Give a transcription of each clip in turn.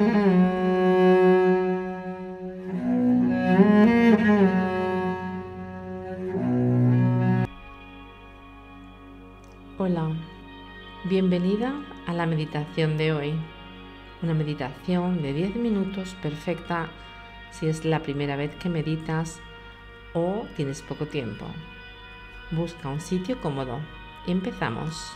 Hola, bienvenida a la meditación de hoy. Una meditación de 10 minutos perfecta si es la primera vez que meditas o tienes poco tiempo. Busca un sitio cómodo. Empezamos.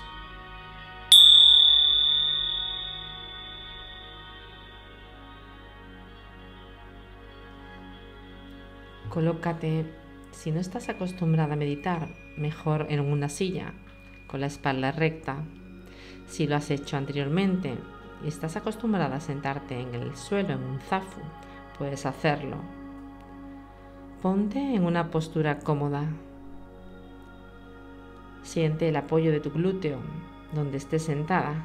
Colócate, si no estás acostumbrada a meditar, mejor en una silla, con la espalda recta. Si lo has hecho anteriormente y estás acostumbrada a sentarte en el suelo, en un zafu, puedes hacerlo. Ponte en una postura cómoda. Siente el apoyo de tu glúteo donde estés sentada.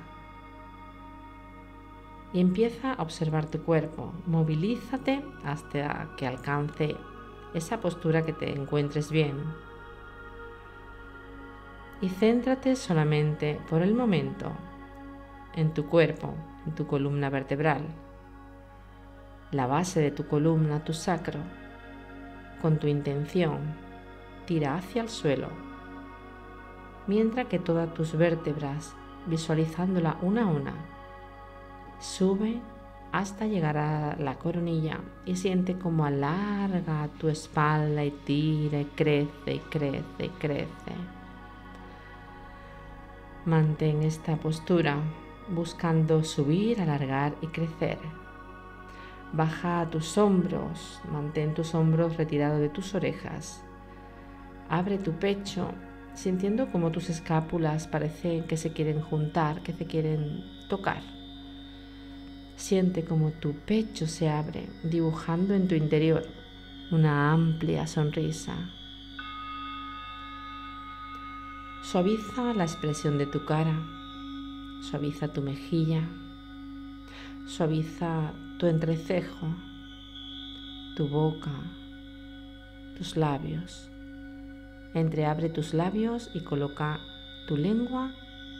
Y empieza a observar tu cuerpo. Movilízate hasta que alcance esa postura que te encuentres bien. Y céntrate solamente por el momento en tu cuerpo, en tu columna vertebral, la base de tu columna, tu sacro. Con tu intención, tira hacia el suelo, mientras que todas tus vértebras, visualizándola una a una, sube hasta llegar a la coronilla y siente como alarga tu espalda y tira y crece y crece y crece. Mantén esta postura buscando subir, alargar y crecer. Baja tus hombros, mantén tus hombros retirados de tus orejas. Abre tu pecho, sintiendo como tus escápulas parecen que se quieren juntar, que se quieren tocar. Siente como tu pecho se abre, dibujando en tu interior una amplia sonrisa. Suaviza la expresión de tu cara, suaviza tu mejilla, suaviza tu entrecejo, tu boca, tus labios. Entreabre tus labios y coloca tu lengua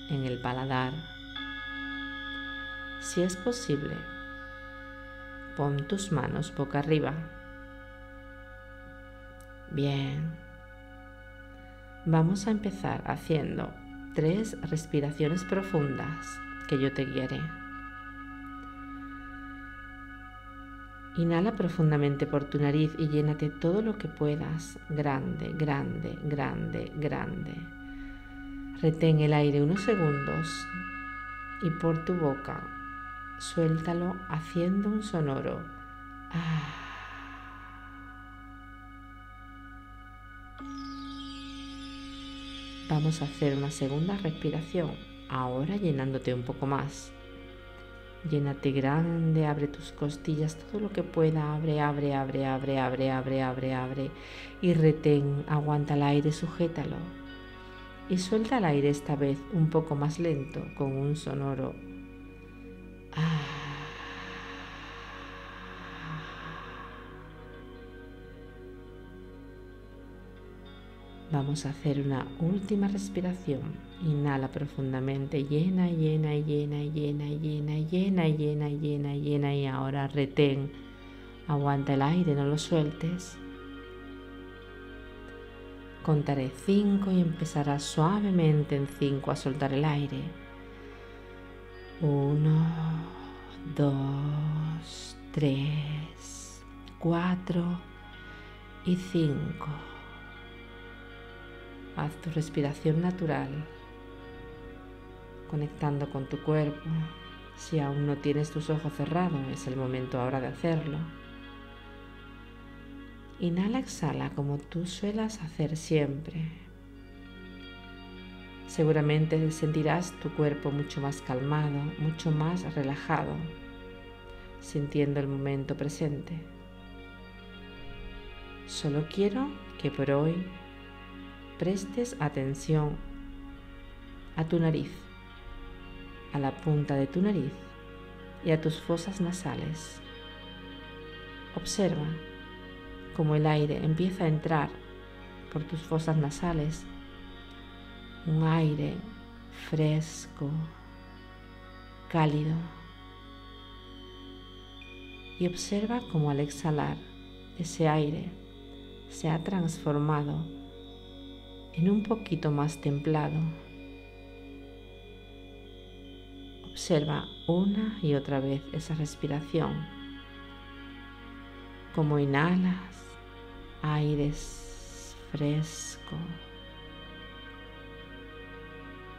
en el paladar. Si es posible, pon tus manos boca arriba. Bien. Vamos a empezar haciendo tres respiraciones profundas que yo te guiaré. Inhala profundamente por tu nariz y llénate todo lo que puedas. Grande, grande, grande, grande. Retén el aire unos segundos y por tu boca suéltalo haciendo un sonoro. Ah. Vamos a hacer una segunda respiración, ahora llenándote un poco más. Llénate grande, abre tus costillas todo lo que pueda, abre, abre, abre, abre, abre, abre, abre, abre. Y retén, aguanta el aire, sujétalo. Y suelta el aire esta vez un poco más lento, con un sonoro Vamos a hacer una última respiración. Inhala profundamente, llena, llena, llena, llena, llena, llena, llena, llena, llena y ahora retén. Aguanta el aire, no lo sueltes. Contaré cinco y empezarás suavemente en cinco a soltar el aire. Uno, dos, tres, cuatro y cinco. Haz tu respiración natural, conectando con tu cuerpo. Si aún no tienes tus ojos cerrados, es el momento ahora de hacerlo. Inhala, exhala como tú suelas hacer siempre. Seguramente sentirás tu cuerpo mucho más calmado, mucho más relajado, sintiendo el momento presente. Solo quiero que por hoy prestes atención a tu nariz, a la punta de tu nariz y a tus fosas nasales. Observa cómo el aire empieza a entrar por tus fosas nasales un aire fresco, cálido, y observa cómo al exhalar ese aire se ha transformado en un poquito más templado. Observa una y otra vez esa respiración, como inhalas aire fresco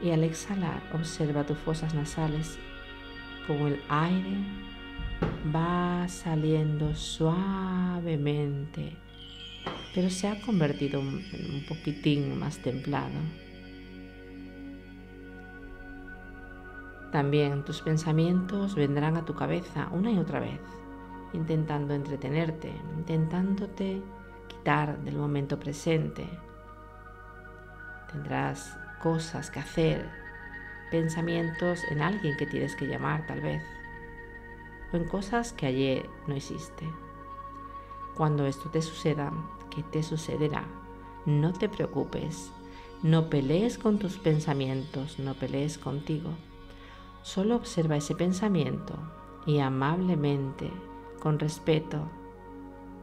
y al exhalar observa tus fosas nasales como el aire va saliendo suavemente, pero se ha convertido en un poquitín más templado. También tus pensamientos vendrán a tu cabeza una y otra vez, intentando entretenerte, intentándote quitar del momento presente. Tendrás cosas que hacer, pensamientos en alguien que tienes que llamar tal vez, o en cosas que ayer no hiciste. Cuando esto te suceda, ¿qué te sucederá? No te preocupes, no pelees con tus pensamientos, no pelees contigo. Solo observa ese pensamiento y amablemente, con respeto,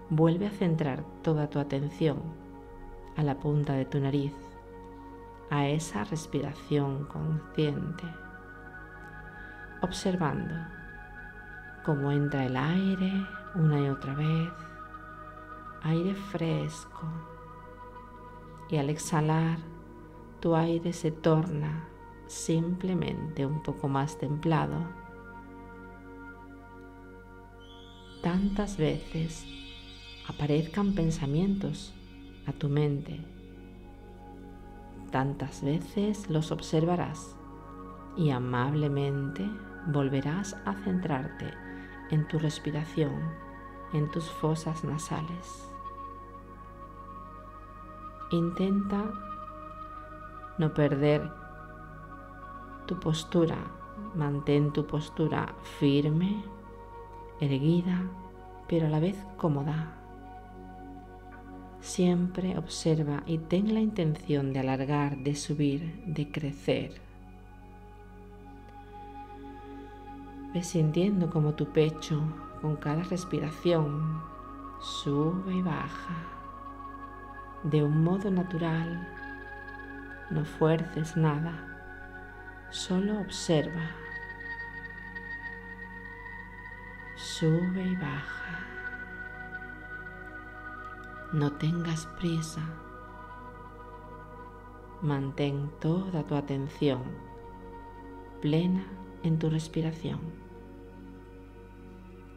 vuelve a centrar toda tu atención a la punta de tu nariz a esa respiración consciente, observando cómo entra el aire una y otra vez, aire fresco, y al exhalar tu aire se torna simplemente un poco más templado. Tantas veces aparezcan pensamientos a tu mente. Tantas veces los observarás y amablemente volverás a centrarte en tu respiración, en tus fosas nasales. Intenta no perder tu postura, mantén tu postura firme, erguida, pero a la vez cómoda. Siempre observa y ten la intención de alargar, de subir, de crecer. Ve sintiendo como tu pecho con cada respiración sube y baja de un modo natural. No fuerces nada, solo observa. Sube y baja. No tengas prisa. Mantén toda tu atención plena en tu respiración.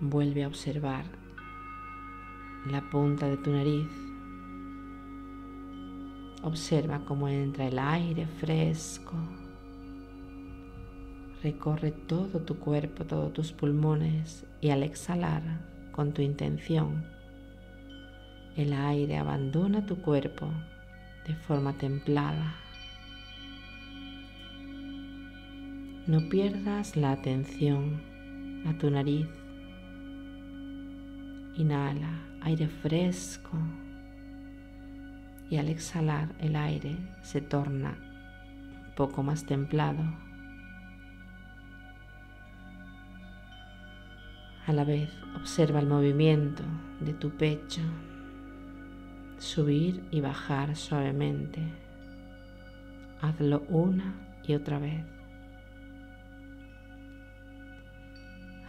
Vuelve a observar la punta de tu nariz. Observa cómo entra el aire fresco. Recorre todo tu cuerpo, todos tus pulmones y al exhalar con tu intención el aire abandona tu cuerpo de forma templada. No pierdas la atención a tu nariz. Inhala aire fresco y al exhalar el aire se torna un poco más templado. A la vez observa el movimiento de tu pecho subir y bajar suavemente. Hazlo una y otra vez.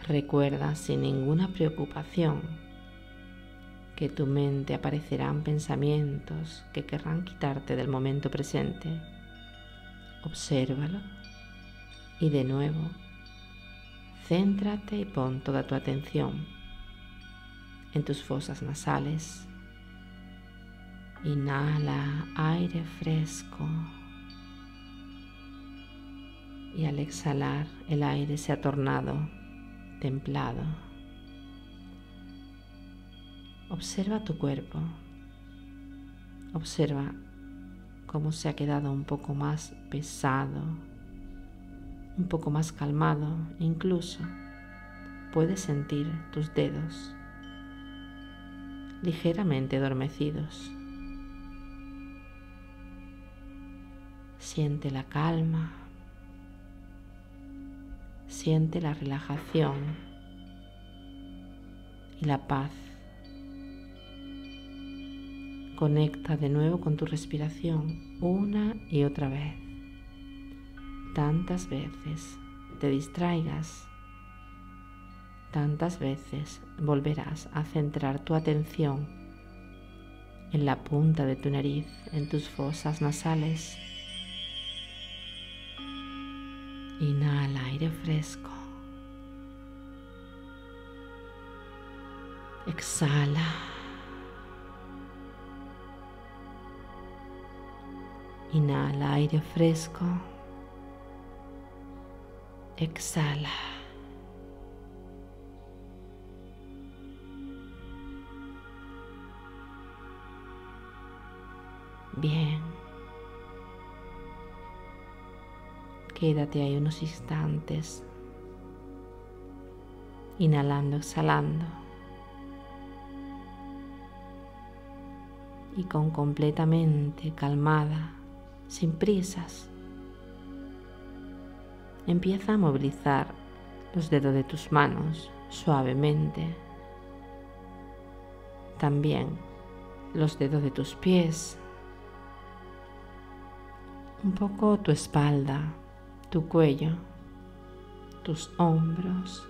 Recuerda sin ninguna preocupación que tu mente aparecerán pensamientos que querrán quitarte del momento presente. Obsérvalo y de nuevo céntrate y pon toda tu atención en tus fosas nasales Inhala aire fresco y al exhalar el aire se ha tornado templado. Observa tu cuerpo. Observa cómo se ha quedado un poco más pesado, un poco más calmado. Incluso puedes sentir tus dedos ligeramente adormecidos. Siente la calma, siente la relajación y la paz. Conecta de nuevo con tu respiración una y otra vez. Tantas veces te distraigas, tantas veces volverás a centrar tu atención en la punta de tu nariz, en tus fosas nasales. Inhala aire fresco. Exhala. Inhala aire fresco. Exhala. Bien. Quédate ahí unos instantes, inhalando, exhalando. Y con completamente calmada, sin prisas, empieza a movilizar los dedos de tus manos suavemente. También los dedos de tus pies un poco tu espalda, tu cuello, tus hombros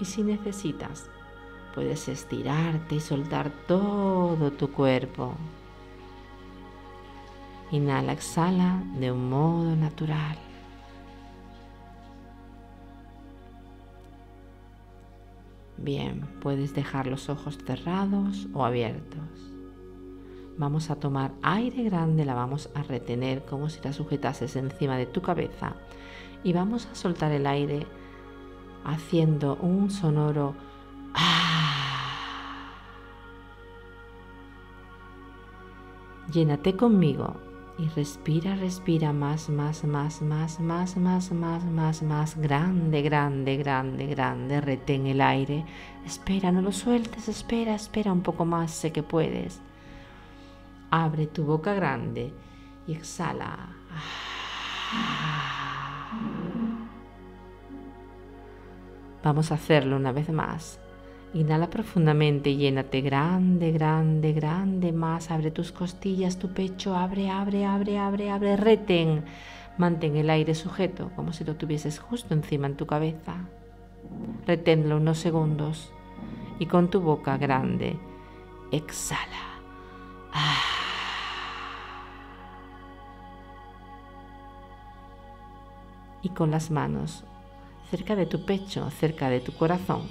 y si necesitas puedes estirarte y soltar todo tu cuerpo. Inhala, exhala de un modo natural. Bien, puedes dejar los ojos cerrados o abiertos. Vamos a tomar aire grande, la vamos a retener como si la sujetases encima de tu cabeza y vamos a soltar el aire haciendo un sonoro ah. Llénate conmigo y respira, respira más, más, más, más, más, más, más, más, más, grande, grande, grande, grande. Retén el aire. Espera, no lo sueltes, espera, espera un poco más, sé que puedes. Abre tu boca grande y exhala. Vamos a hacerlo una vez más. Inhala profundamente llénate grande, grande, grande más. Abre tus costillas, tu pecho, abre, abre, abre, abre, abre. Retén. Mantén el aire sujeto como si lo tuvieses justo encima en tu cabeza. Reténlo unos segundos y con tu boca grande exhala. Ah. y con las manos cerca de tu pecho, cerca de tu corazón,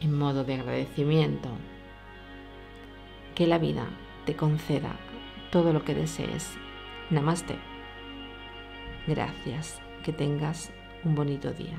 en modo de agradecimiento. Que la vida te conceda todo lo que desees. Namaste. Gracias. Que tengas un bonito día.